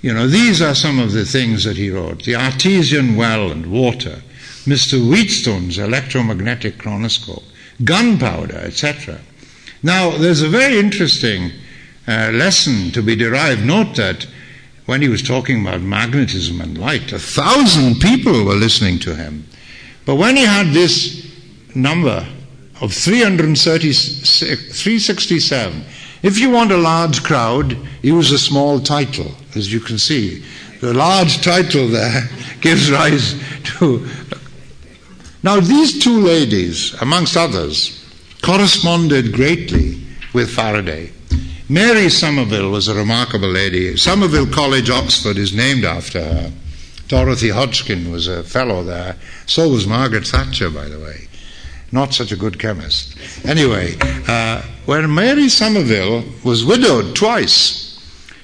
Speaker 1: You know, these are some of the things that he wrote. The artesian well and water, Mr. Wheatstone's electromagnetic chronoscope, gunpowder, etc. Now, there's a very interesting uh, lesson to be derived. Note that when he was talking about magnetism and light, a thousand people were listening to him. But when he had this number of 367, if you want a large crowd, use a small title, as you can see. The large title there gives rise to. Now, these two ladies, amongst others, corresponded greatly with Faraday. Mary Somerville was a remarkable lady. Somerville College, Oxford, is named after her. Dorothy Hodgkin was a fellow there. So was Margaret Thatcher, by the way. Not such a good chemist. Anyway, uh, when Mary Somerville was widowed twice,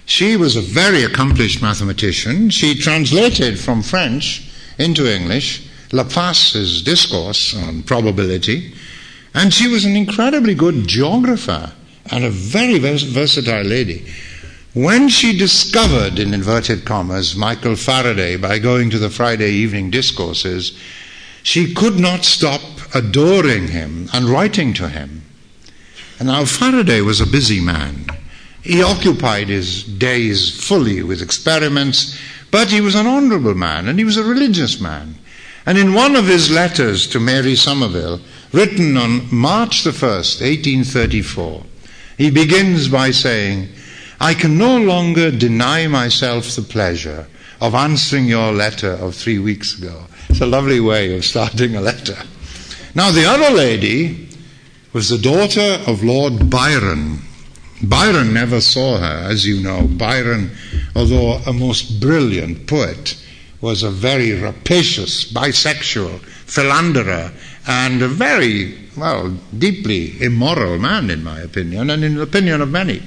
Speaker 1: she was a very accomplished mathematician. She translated from French into English Laplace's discourse on probability, and she was an incredibly good geographer and a very versatile lady. When she discovered, in inverted commas, Michael Faraday by going to the Friday evening discourses, she could not stop adoring him and writing to him. And now Faraday was a busy man. He occupied his days fully with experiments, but he was an honorable man and he was a religious man. And in one of his letters to Mary Somerville, written on March the 1st, 1834, he begins by saying, I can no longer deny myself the pleasure of answering your letter of three weeks ago. It's a lovely way of starting a letter. Now, the other lady was the daughter of Lord Byron. Byron never saw her, as you know. Byron, although a most brilliant poet, was a very rapacious, bisexual, philanderer, and a very, well, deeply immoral man, in my opinion, and in the opinion of many.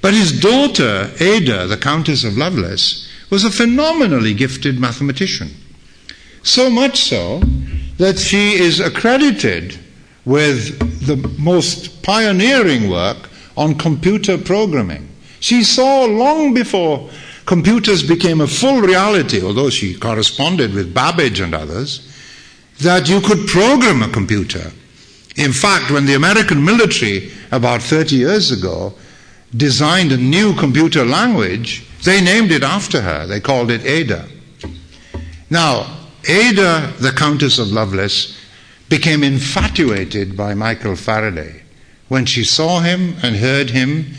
Speaker 1: But his daughter, Ada, the Countess of Lovelace, was a phenomenally gifted mathematician. So much so that she is accredited with the most pioneering work on computer programming. She saw long before computers became a full reality, although she corresponded with Babbage and others, that you could program a computer. In fact, when the American military, about 30 years ago, designed a new computer language, they named it after her. They called it Ada. Now, Ada, the Countess of Lovelace, became infatuated by Michael Faraday. When she saw him and heard him,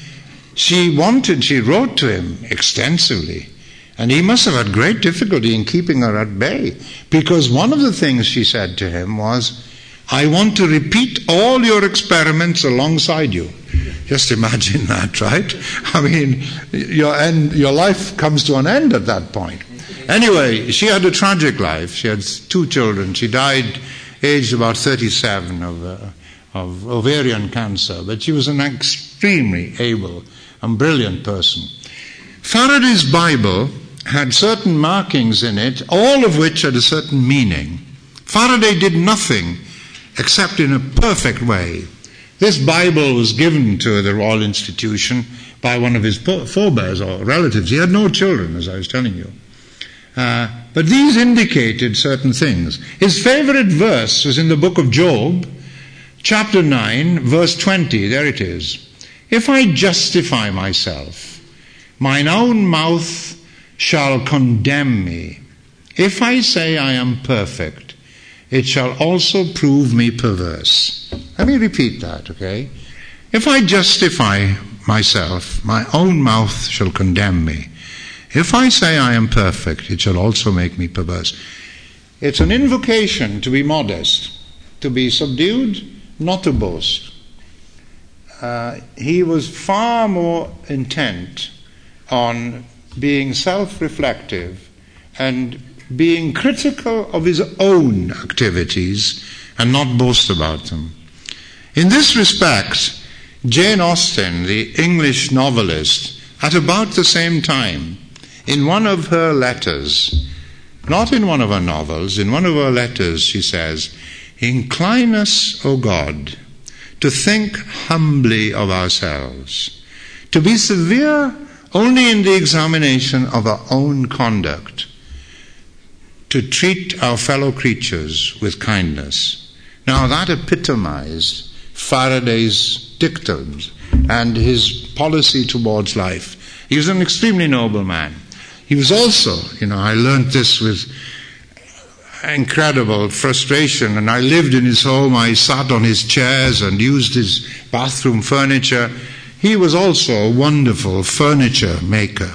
Speaker 1: she wanted, she wrote to him extensively. And he must have had great difficulty in keeping her at bay because one of the things she said to him was, I want to repeat all your experiments alongside you. Just imagine that, right? I mean, your, end, your life comes to an end at that point. Anyway, she had a tragic life. She had two children. She died aged about 37 of, uh, of ovarian cancer, but she was an extremely able and brilliant person. Faraday's Bible had certain markings in it, all of which had a certain meaning. Faraday did nothing except in a perfect way. This Bible was given to the Royal Institution by one of his forebears or relatives. He had no children, as I was telling you. Uh, but these indicated certain things. His favorite verse was in the book of Job, chapter 9, verse 20. There it is. If I justify myself, mine own mouth shall condemn me. If I say I am perfect, it shall also prove me perverse. Let me repeat that, okay? If I justify myself, my own mouth shall condemn me. If I say I am perfect, it shall also make me perverse. It's an invocation to be modest, to be subdued, not to boast. uh, he was far more intent on being self reflective and being critical of his own activities and not boast about them. In this respect, Jane Austen, the English novelist, at about the same time, in one of her letters, not in one of her novels, in one of her letters, she says, Incline us, O God, to think humbly of ourselves, to be severe only in the examination of our own conduct, to treat our fellow creatures with kindness. Now, that epitomized Faraday's dictums and his policy towards life. He was an extremely noble man. He was also, you know, I learned this with incredible frustration, and I lived in his home. I sat on his chairs and used his bathroom furniture. He was also a wonderful furniture maker.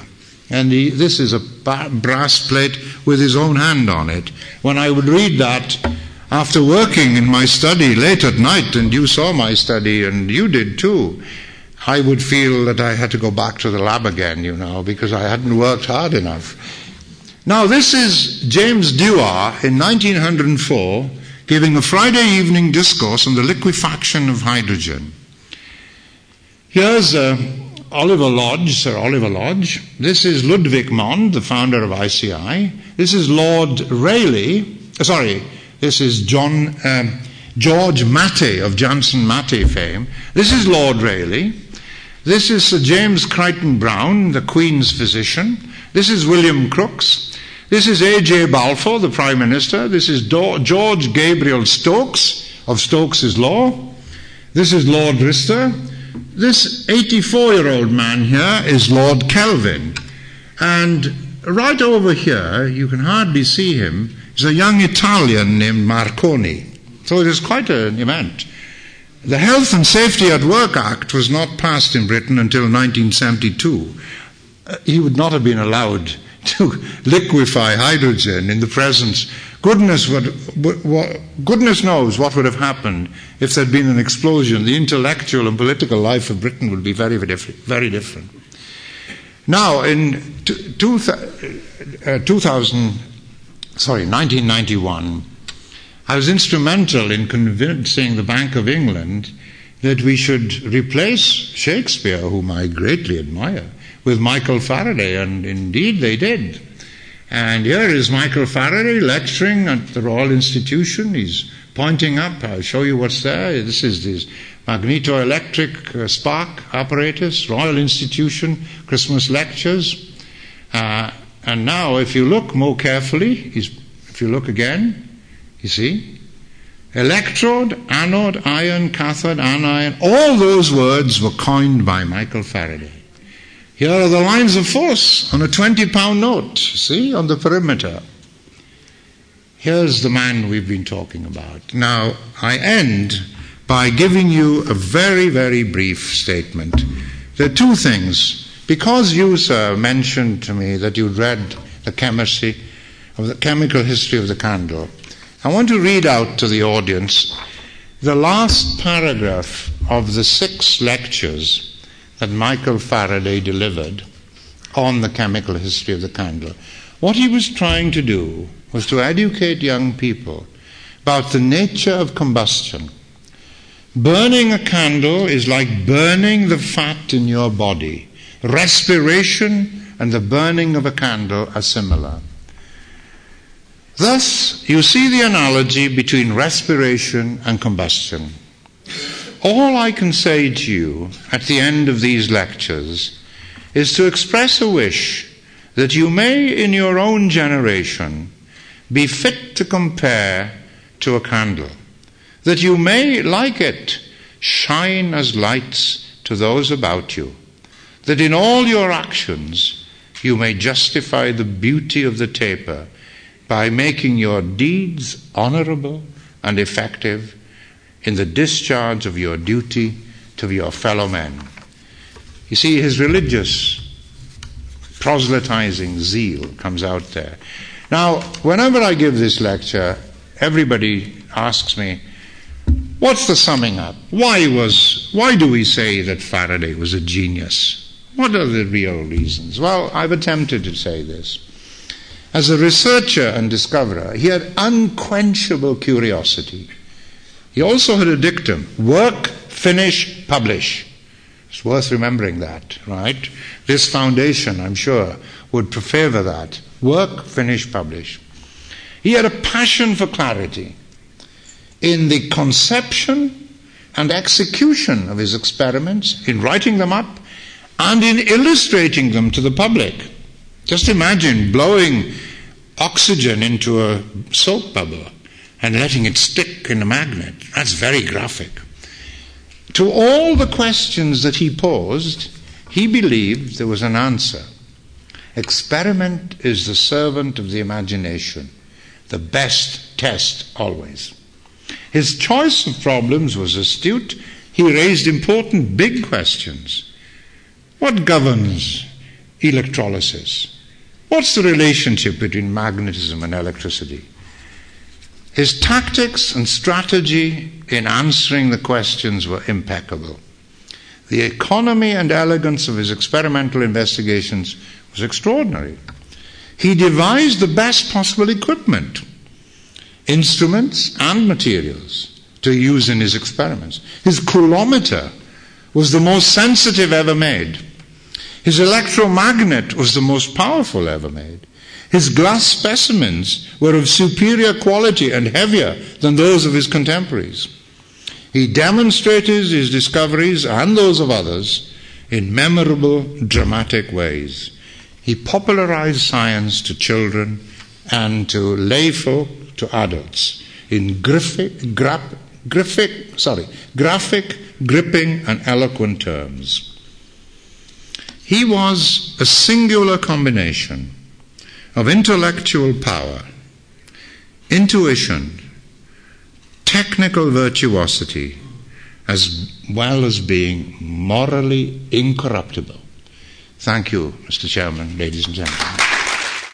Speaker 1: And he, this is a brass plate with his own hand on it. When I would read that after working in my study late at night, and you saw my study, and you did too, I would feel that I had to go back to the lab again, you know, because I hadn't worked hard enough. Now, this is James Dewar in 1904 giving a Friday evening discourse on the liquefaction of hydrogen. Here's uh, Oliver Lodge, Sir Oliver Lodge. This is Ludwig Mond, the founder of ICI. This is Lord Rayleigh, uh, sorry, this is John, um, George Matthey of Johnson Matthey fame. This is Lord Rayleigh. This is Sir James Crichton Browne, the Queen's physician. This is William Crookes. This is A.J. Balfour, the Prime Minister. This is Do- George Gabriel Stokes of Stokes's Law. This is Lord Lister. This 84 year old man here is Lord Kelvin. And right over here, you can hardly see him, is a young Italian named Marconi. So it is quite an event. The Health and Safety at Work Act was not passed in Britain until 1972. Uh, he would not have been allowed to liquefy hydrogen in the presence. Goodness, would, goodness knows what would have happened if there had been an explosion. The intellectual and political life of Britain would be very, very different. Very different. Now, in two uh, 2000, sorry, 1991, I was instrumental in convincing the Bank of England that we should replace Shakespeare, whom I greatly admire, with Michael Faraday, and indeed they did. And here is Michael Faraday lecturing at the Royal Institution. He's pointing up. I'll show you what's there. This is this magnetoelectric uh, spark apparatus, Royal Institution, Christmas lectures. Uh, and now, if you look more carefully, if you look again, you see? Electrode, anode, iron, cathode, anion, all those words were coined by Michael Faraday. Here are the lines of force on a 20 pound note, see, on the perimeter. Here's the man we've been talking about. Now, I end by giving you a very, very brief statement. There are two things. Because you, sir, mentioned to me that you'd read the chemistry of the chemical history of the candle, I want to read out to the audience the last paragraph of the six lectures that Michael Faraday delivered on the chemical history of the candle. What he was trying to do was to educate young people about the nature of combustion. Burning a candle is like burning the fat in your body. Respiration and the burning of a candle are similar. Thus, you see the analogy between respiration and combustion. All I can say to you at the end of these lectures is to express a wish that you may, in your own generation, be fit to compare to a candle, that you may, like it, shine as lights to those about you, that in all your actions you may justify the beauty of the taper by making your deeds honorable and effective in the discharge of your duty to your fellow men. You see, his religious proselytizing zeal comes out there. Now, whenever I give this lecture, everybody asks me, What's the summing up? Why was why do we say that Faraday was a genius? What are the real reasons? Well, I've attempted to say this. As a researcher and discoverer, he had unquenchable curiosity. He also had a dictum work, finish, publish. It's worth remembering that, right? This foundation, I'm sure, would favor that. Work, finish, publish. He had a passion for clarity in the conception and execution of his experiments, in writing them up, and in illustrating them to the public. Just imagine blowing oxygen into a soap bubble and letting it stick in a magnet. That's very graphic. To all the questions that he posed, he believed there was an answer. Experiment is the servant of the imagination, the best test always. His choice of problems was astute. He raised important big questions. What governs electrolysis? What's the relationship between magnetism and electricity? His tactics and strategy in answering the questions were impeccable. The economy and elegance of his experimental investigations was extraordinary. He devised the best possible equipment, instruments, and materials to use in his experiments. His coulometer was the most sensitive ever made. His electromagnet was the most powerful ever made. His glass specimens were of superior quality and heavier than those of his contemporaries. He demonstrated his discoveries and those of others in memorable, dramatic ways. He popularized science to children and to layfolk, to adults, in graphic, graphic, sorry, graphic, gripping, and eloquent terms. He was a singular combination of intellectual power, intuition, technical virtuosity, as well as being morally incorruptible. Thank you, Mr. Chairman, ladies and gentlemen.